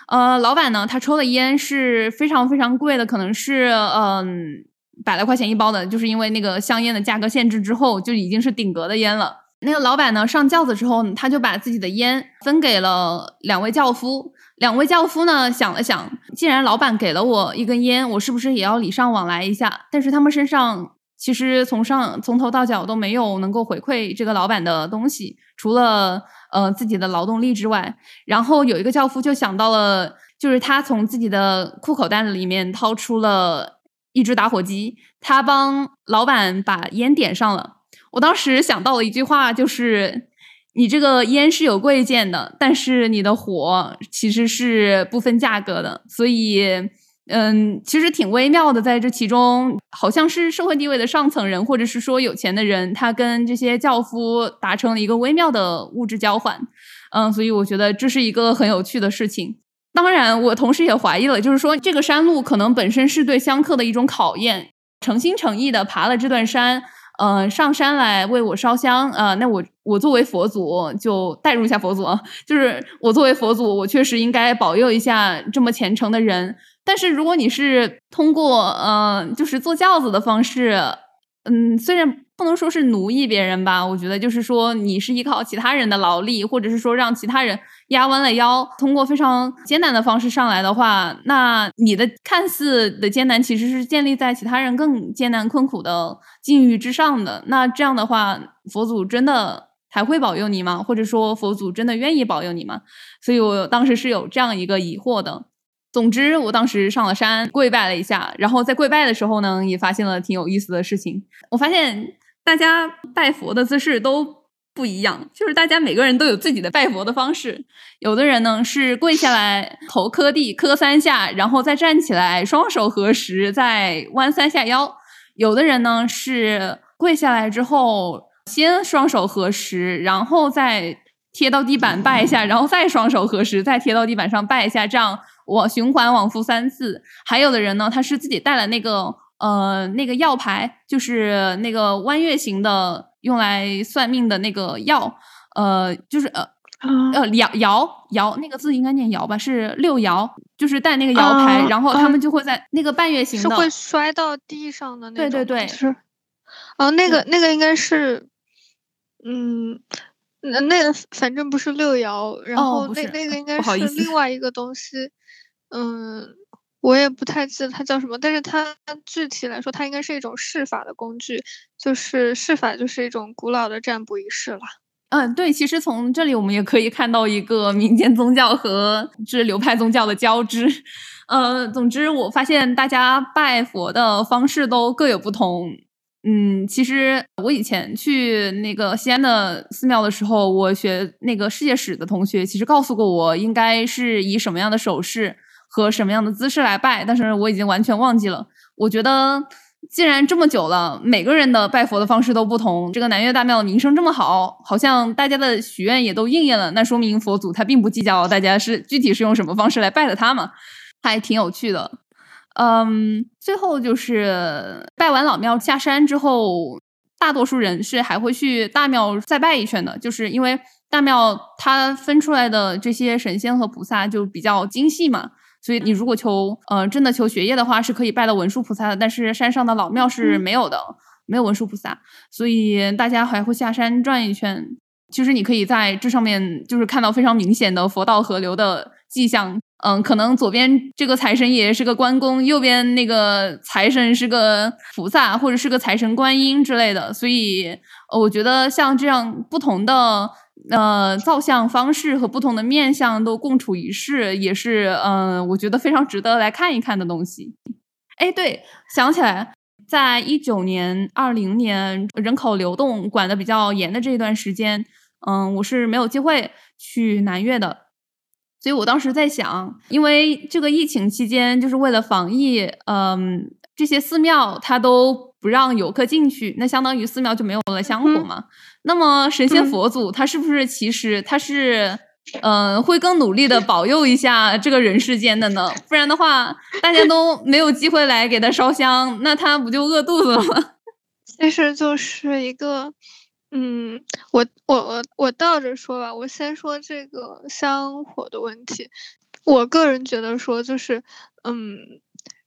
呃，老板呢，他抽的烟是非常非常贵的，可能是嗯百来块钱一包的，就是因为那个香烟的价格限制之后就已经是顶格的烟了。那个老板呢上轿子之后，他就把自己的烟分给了两位轿夫。两位教夫呢想了想，既然老板给了我一根烟，我是不是也要礼尚往来一下？但是他们身上其实从上从头到脚都没有能够回馈这个老板的东西，除了呃自己的劳动力之外。然后有一个教夫就想到了，就是他从自己的裤口袋里面掏出了一只打火机，他帮老板把烟点上了。我当时想到了一句话，就是。你这个烟是有贵贱的，但是你的火其实是不分价格的，所以，嗯，其实挺微妙的，在这其中，好像是社会地位的上层人，或者是说有钱的人，他跟这些轿夫达成了一个微妙的物质交换，嗯，所以我觉得这是一个很有趣的事情。当然，我同时也怀疑了，就是说这个山路可能本身是对香客的一种考验，诚心诚意的爬了这段山。嗯，上山来为我烧香啊！那我我作为佛祖就代入一下佛祖，[LAUGHS] 就是我作为佛祖，我确实应该保佑一下这么虔诚的人。但是如果你是通过嗯，就是坐轿子的方式，嗯，虽然。不能说是奴役别人吧，我觉得就是说你是依靠其他人的劳力，或者是说让其他人压弯了腰，通过非常艰难的方式上来的话，那你的看似的艰难其实是建立在其他人更艰难困苦的境遇之上的。那这样的话，佛祖真的还会保佑你吗？或者说佛祖真的愿意保佑你吗？所以我当时是有这样一个疑惑的。总之，我当时上了山跪拜了一下，然后在跪拜的时候呢，也发现了挺有意思的事情。我发现。大家拜佛的姿势都不一样，就是大家每个人都有自己的拜佛的方式。有的人呢是跪下来，头磕地磕三下，然后再站起来，双手合十，再弯三下腰；有的人呢是跪下来之后，先双手合十，然后再贴到地板拜一下，然后再双手合十，再贴到地板上拜一下，这样我循环往复三次。还有的人呢，他是自己带了那个。呃，那个药牌就是那个弯月形的，用来算命的那个药，呃，就是呃呃摇摇摇那个字应该念摇吧，是六爻，就是带那个摇牌，然后他们就会在那个半月形的，是会摔到地上的那种，对对对，是，哦，那个那个应该是，嗯，那那个反正不是六爻，然后那那个应该是另外一个东西，嗯。我也不太记得它叫什么，但是它具体来说，它应该是一种试法的工具，就是试法就是一种古老的占卜仪式了。嗯，对，其实从这里我们也可以看到一个民间宗教和这流派宗教的交织。呃，总之我发现大家拜佛的方式都各有不同。嗯，其实我以前去那个西安的寺庙的时候，我学那个世界史的同学其实告诉过我，应该是以什么样的手势。和什么样的姿势来拜，但是我已经完全忘记了。我觉得，既然这么久了，每个人的拜佛的方式都不同，这个南岳大庙的名声这么好，好像大家的许愿也都应验了，那说明佛祖他并不计较大家是具体是用什么方式来拜的他嘛，还挺有趣的。嗯，最后就是拜完老庙下山之后，大多数人是还会去大庙再拜一圈的，就是因为大庙它分出来的这些神仙和菩萨就比较精细嘛。所以你如果求，呃，真的求学业的话，是可以拜到文殊菩萨的。但是山上的老庙是没有的，没有文殊菩萨。所以大家还会下山转一圈。其实你可以在这上面就是看到非常明显的佛道合流的迹象。嗯，可能左边这个财神爷是个关公，右边那个财神是个菩萨，或者是个财神观音之类的。所以，我觉得像这样不同的呃造像方式和不同的面相都共处一室，也是嗯，我觉得非常值得来看一看的东西。哎，对，想起来，在一九年、二零年人口流动管的比较严的这一段时间，嗯，我是没有机会去南岳的。所以我当时在想，因为这个疫情期间，就是为了防疫，嗯，这些寺庙它都不让游客进去，那相当于寺庙就没有了香火嘛。那么神仙佛祖他是不是其实他是，嗯，会更努力的保佑一下这个人世间的呢？不然的话，大家 [LAUGHS] 都没有机会来给他烧香，那他不就饿肚子了吗？[LAUGHS] 其实就是一个。嗯，我我我我倒着说吧，我先说这个香火的问题。我个人觉得说，就是嗯，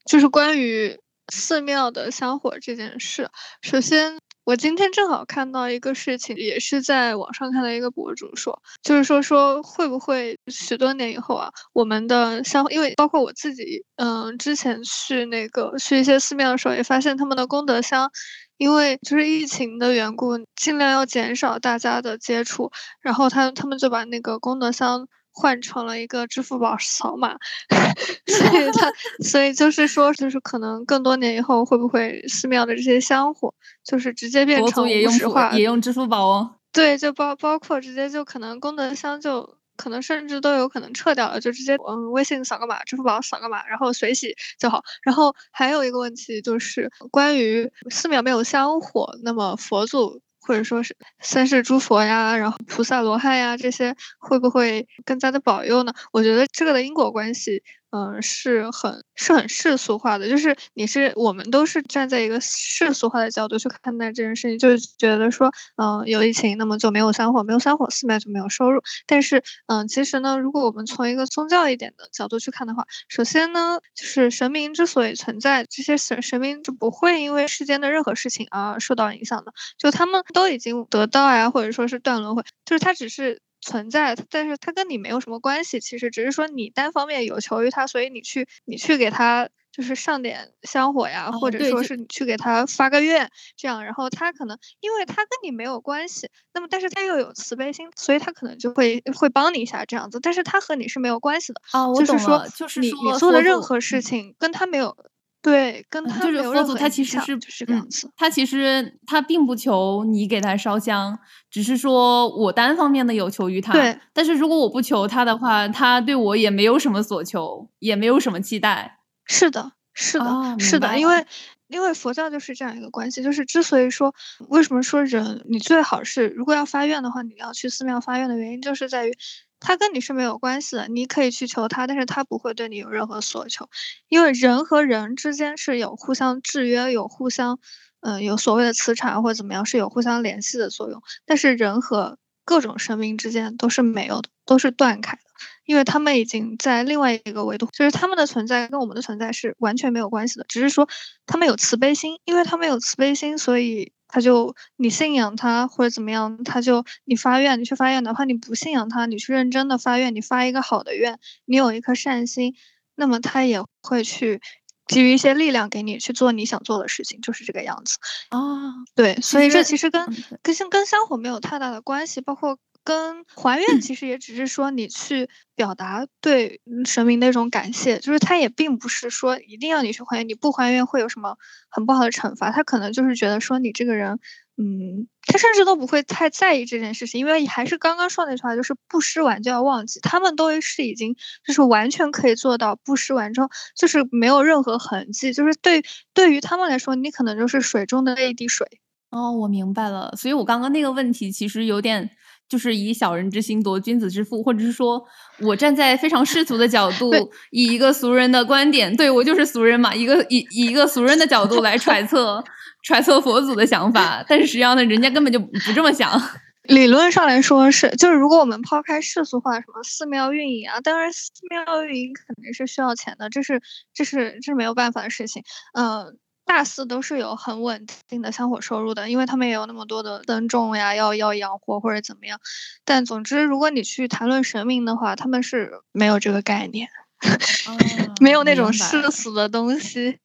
就是关于寺庙的香火这件事。首先，我今天正好看到一个事情，也是在网上看到一个博主说，就是说说会不会许多年以后啊，我们的香，因为包括我自己，嗯，之前去那个去一些寺庙的时候，也发现他们的功德箱。因为就是疫情的缘故，尽量要减少大家的接触，然后他他们就把那个功德箱换成了一个支付宝扫码，[LAUGHS] 所以他所以就是说，就是可能更多年以后，会不会寺庙的这些香火就是直接变成也用化，也用支付宝哦？对，就包包括直接就可能功德箱就。可能甚至都有可能撤掉了，就直接嗯，微信扫个码，支付宝扫个码，然后随喜就好。然后还有一个问题就是关于寺庙没有香火，那么佛祖或者说是三世诸佛呀，然后菩萨罗汉呀这些会不会更加的保佑呢？我觉得这个的因果关系。嗯，是很是很世俗化的，就是你是我们都是站在一个世俗化的角度去看待这件事情，就是觉得说，嗯，有疫情，那么就没有香火，没有香火，寺庙就没有收入。但是，嗯，其实呢，如果我们从一个宗教一点的角度去看的话，首先呢，就是神明之所以存在，这些神神明就不会因为世间的任何事情而受到影响的，就他们都已经得道呀，或者说是断轮回，就是他只是。存在，但是他跟你没有什么关系。其实只是说你单方面有求于他，所以你去你去给他就是上点香火呀，或者说是你去给他发个愿，这样，然后他可能因为他跟你没有关系，那么但是他又有慈悲心，所以他可能就会会帮你一下这样子。但是他和你是没有关系的啊，就是说，就是你你做的任何事情跟他没有。对，跟他就是佛祖，他其实是就是这样子。他其实他并不求你给他烧香，只是说我单方面的有求于他。对，但是如果我不求他的话，他对我也没有什么所求，也没有什么期待。是的，是的，是的，因为因为佛教就是这样一个关系，就是之所以说为什么说人你最好是如果要发愿的话，你要去寺庙发愿的原因，就是在于。他跟你是没有关系的，你可以去求他，但是他不会对你有任何所求，因为人和人之间是有互相制约，有互相，嗯，有所谓的磁场或者怎么样，是有互相联系的作用。但是人和各种生命之间都是没有的，都是断开的，因为他们已经在另外一个维度，就是他们的存在跟我们的存在是完全没有关系的，只是说他们有慈悲心，因为他们有慈悲心，所以。他就你信仰他或者怎么样，他就你发愿，你去发愿，哪怕你不信仰他，你去认真的发愿，你发一个好的愿，你有一颗善心，那么他也会去给予一些力量给你去做你想做的事情，就是这个样子啊。对，所以这其实跟跟跟香火没有太大的关系，包括。跟还愿其实也只是说你去表达对神明那种感谢，就是他也并不是说一定要你去还愿，你不还愿会有什么很不好的惩罚。他可能就是觉得说你这个人，嗯，他甚至都不会太在意这件事情，因为还是刚刚说那句话，就是不施完就要忘记。他们都是已经就是完全可以做到不施完之后就是没有任何痕迹，就是对对于他们来说，你可能就是水中的那一滴水。哦，我明白了。所以我刚刚那个问题其实有点。就是以小人之心夺君子之腹，或者是说我站在非常世俗的角度，以一个俗人的观点，对我就是俗人嘛，一个以以一个俗人的角度来揣测揣测佛祖的想法，但是实际上呢，人家根本就不这么想。[LAUGHS] 理论上来说是，就是如果我们抛开世俗化，什么寺庙运营啊，当然寺庙运营肯定是需要钱的，这是这是这是没有办法的事情，嗯。大四都是有很稳定的香火收入的，因为他们也有那么多的僧众呀，要要养活或者怎么样。但总之，如果你去谈论神明的话，他们是没有这个概念。[LAUGHS] 没有那种世俗的东西。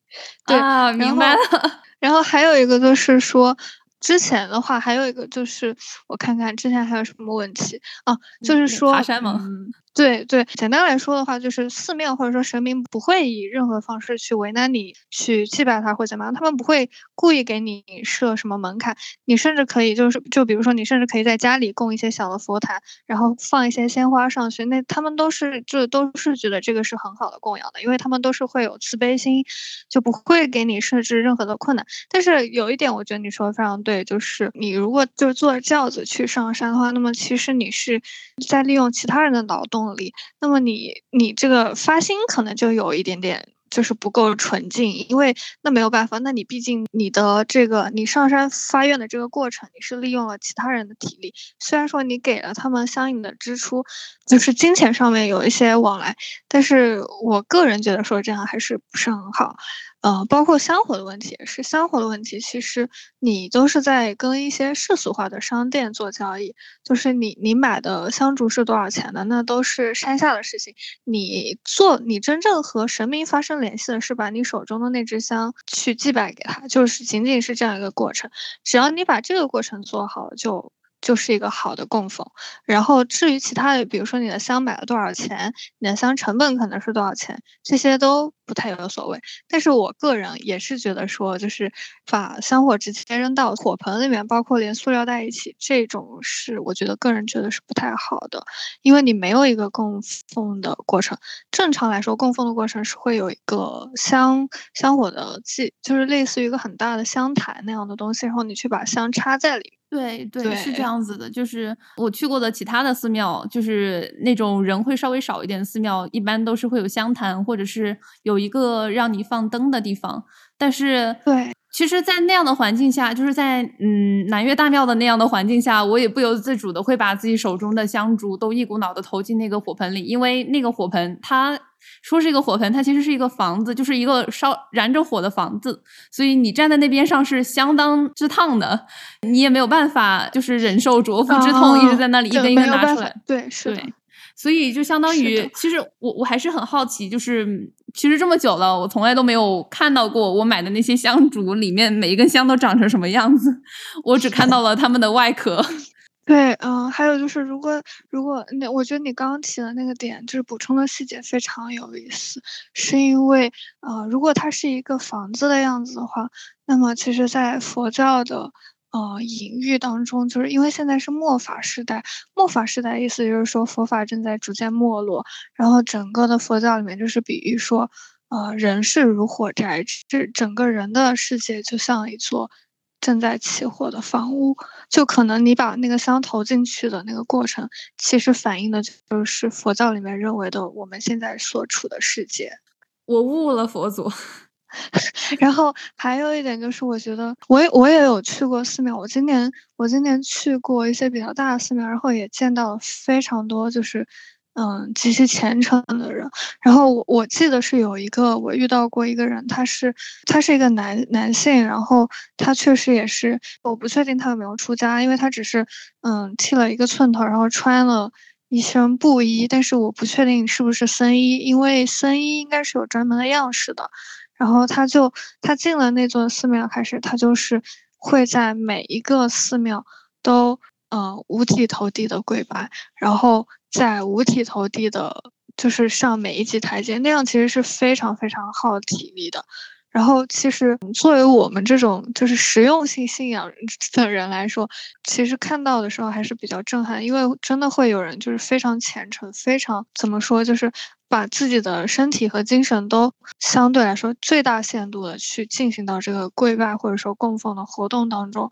对，明白了。然后还有一个就是说。之前的话，还有一个就是，我看看之前还有什么问题啊？就是说，爬山吗？对对，简单来说的话，就是寺庙或者说神明不会以任何方式去为难你去祭拜他或怎么样，他们不会故意给你设什么门槛，你甚至可以就是就比如说你甚至可以在家里供一些小的佛坛，然后放一些鲜花上去，那他们都是就都是觉得这个是很好的供养的，因为他们都是会有慈悲心，就不会给你设置任何的困难。但是有一点，我觉得你说的非常对，就是你如果就是坐轿子去上山的话，那么其实你是在利用其他人的劳动。动力，那么你你这个发心可能就有一点点就是不够纯净，因为那没有办法，那你毕竟你的这个你上山发愿的这个过程，你是利用了其他人的体力，虽然说你给了他们相应的支出，就是金钱上面有一些往来，但是我个人觉得说这样还是不是很好。呃，包括香火的问题是香火的问题。其实你都是在跟一些世俗化的商店做交易，就是你你买的香烛是多少钱的，那都是山下的事情。你做你真正和神明发生联系的是把你手中的那支香去祭拜给他，就是仅仅是这样一个过程。只要你把这个过程做好，就。就是一个好的供奉，然后至于其他的，比如说你的香买了多少钱，你的香成本可能是多少钱，这些都不太有所谓。但是我个人也是觉得说，就是把香火直接扔到火盆里面，包括连塑料袋一起，这种是我觉得个人觉得是不太好的，因为你没有一个供奉的过程。正常来说，供奉的过程是会有一个香香火的祭，就是类似于一个很大的香台那样的东西，然后你去把香插在里面。对对，是这样子的，就是我去过的其他的寺庙，就是那种人会稍微少一点的寺庙，一般都是会有香坛，或者是有一个让你放灯的地方。但是，对，其实，在那样的环境下，就是在嗯南岳大庙的那样的环境下，我也不由自主的会把自己手中的香烛都一股脑的投进那个火盆里，因为那个火盆它。说是一个火盆，它其实是一个房子，就是一个烧燃着火的房子，所以你站在那边上是相当之烫的，你也没有办法就是忍受灼肤之痛，一直在那里一根一根拿出来。对，是的。所以就相当于，其实我我还是很好奇，就是其实这么久了，我从来都没有看到过我买的那些香烛里面每一根香都长成什么样子，我只看到了它们的外壳。[LAUGHS] 对，嗯，还有就是，如果如果那，我觉得你刚刚提的那个点，就是补充的细节非常有意思，是因为，呃，如果它是一个房子的样子的话，那么其实，在佛教的呃隐喻当中，就是因为现在是末法时代，末法时代意思就是说佛法正在逐渐没落，然后整个的佛教里面就是比喻说，呃，人世如火宅，这整个人的世界就像一座。正在起火的房屋，就可能你把那个香投进去的那个过程，其实反映的就是佛教里面认为的我们现在所处的世界。我悟了，佛祖。然后还有一点就是，我觉得我也我也有去过寺庙，我今年我今年去过一些比较大的寺庙，然后也见到了非常多就是。嗯，极其虔诚的人。然后我我记得是有一个我遇到过一个人，他是他是一个男男性，然后他确实也是，我不确定他有没有出家，因为他只是嗯剃了一个寸头，然后穿了一身布衣，但是我不确定是不是僧衣，因为僧衣应该是有专门的样式的。然后他就他进了那座寺庙开始，他就是会在每一个寺庙都呃五体投地的跪拜，然后。在五体投地的，就是上每一级台阶，那样其实是非常非常耗体力的。然后，其实作为我们这种就是实用性信仰的人来说，其实看到的时候还是比较震撼，因为真的会有人就是非常虔诚，非常怎么说，就是把自己的身体和精神都相对来说最大限度的去进行到这个跪拜或者说供奉的活动当中。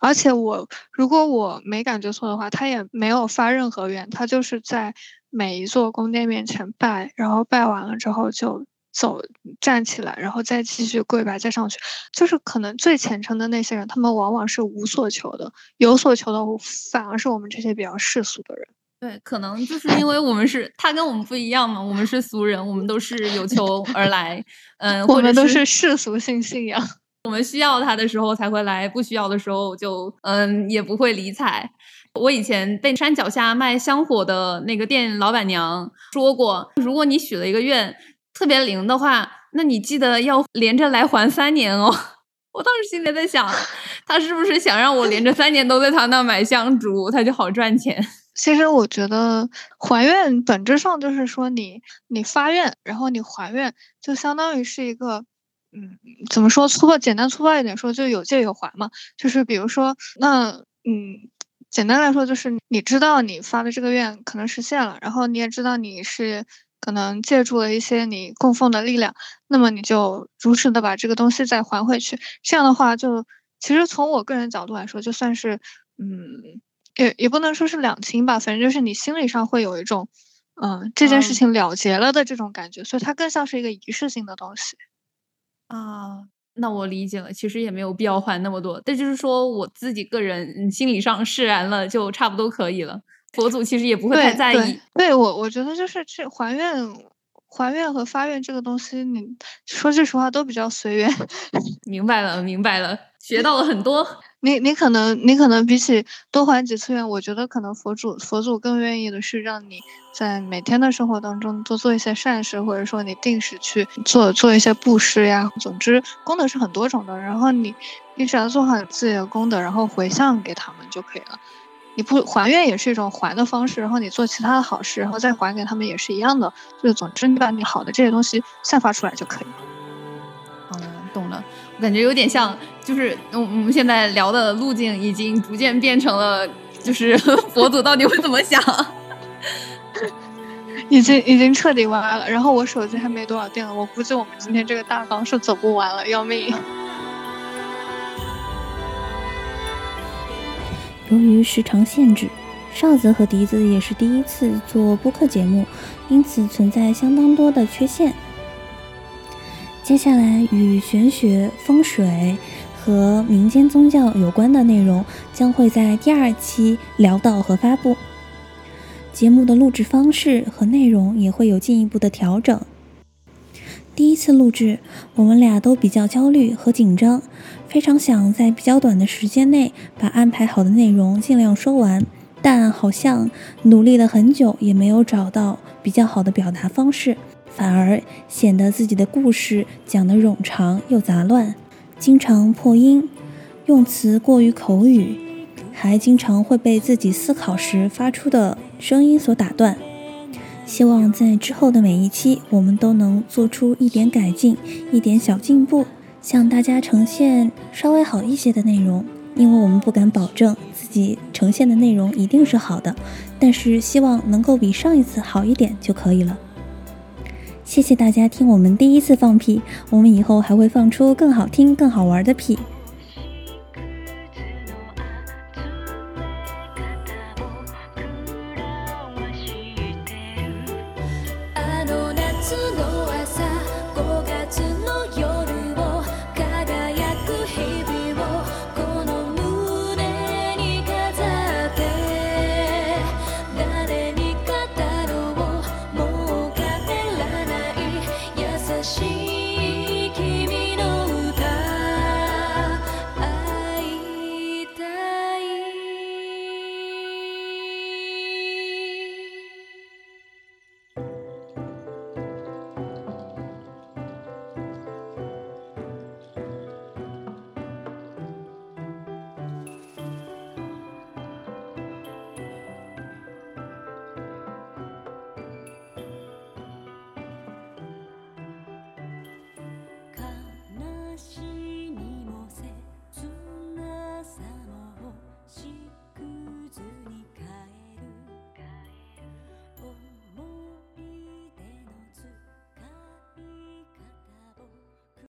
而且我如果我没感觉错的话，他也没有发任何愿，他就是在每一座宫殿面前拜，然后拜完了之后就走站起来，然后再继续跪拜再上去。就是可能最虔诚的那些人，他们往往是无所求的，有所求的反而是我们这些比较世俗的人。对，可能就是因为我们是他跟我们不一样嘛，我们是俗人，我们都是有求而来，嗯，[LAUGHS] 我们都是世俗性信仰。我们需要他的时候才会来，不需要的时候就嗯也不会理睬。我以前被山脚下卖香火的那个店老板娘说过，如果你许了一个愿特别灵的话，那你记得要连着来还三年哦。[LAUGHS] 我当时心里在想，他是不是想让我连着三年都在他那买香烛，他就好赚钱？[LAUGHS] 其实我觉得还愿本质上就是说你你发愿，然后你还愿，就相当于是一个。嗯，怎么说粗暴？简单粗暴一点说，就有借有还嘛。就是比如说，那嗯，简单来说就是，你知道你发的这个愿可能实现了，然后你也知道你是可能借助了一些你供奉的力量，那么你就如实的把这个东西再还回去。这样的话，就其实从我个人角度来说，就算是嗯，也也不能说是两清吧，反正就是你心理上会有一种嗯这件事情了结了的这种感觉，所以它更像是一个仪式性的东西。啊，那我理解了，其实也没有必要还那么多，但就是说我自己个人心理上释然了，就差不多可以了。佛祖其实也不会太在意。对我，我觉得就是这还愿、还愿和发愿这个东西，你说句实话都比较随缘。[LAUGHS] 明白了，明白了，学到了很多。你你可能你可能比起多还几次愿，我觉得可能佛祖佛祖更愿意的是让你在每天的生活当中多做一些善事，或者说你定时去做做一些布施呀。总之功德是很多种的，然后你你只要做好自己的功德，然后回向给他们就可以了。你不还愿也是一种还的方式，然后你做其他的好事，然后再还给他们也是一样的。就是总之你把你好的这些东西散发出来就可以。嗯，懂了。我感觉有点像，就是我我们现在聊的路径已经逐渐变成了，就是 [LAUGHS] 佛祖到底会怎么想？[LAUGHS] 已经已经彻底歪了。然后我手机还没多少电了，我估计我们今天这个大纲是走不完了，要命。由于时长限制，哨子和笛子也是第一次做播客节目，因此存在相当多的缺陷。接下来与玄学、风水和民间宗教有关的内容将会在第二期聊到和发布。节目的录制方式和内容也会有进一步的调整。第一次录制，我们俩都比较焦虑和紧张，非常想在比较短的时间内把安排好的内容尽量说完，但好像努力了很久也没有找到比较好的表达方式。反而显得自己的故事讲得冗长又杂乱，经常破音，用词过于口语，还经常会被自己思考时发出的声音所打断。希望在之后的每一期，我们都能做出一点改进，一点小进步，向大家呈现稍微好一些的内容。因为我们不敢保证自己呈现的内容一定是好的，但是希望能够比上一次好一点就可以了。谢谢大家听我们第一次放屁，我们以后还会放出更好听、更好玩的屁。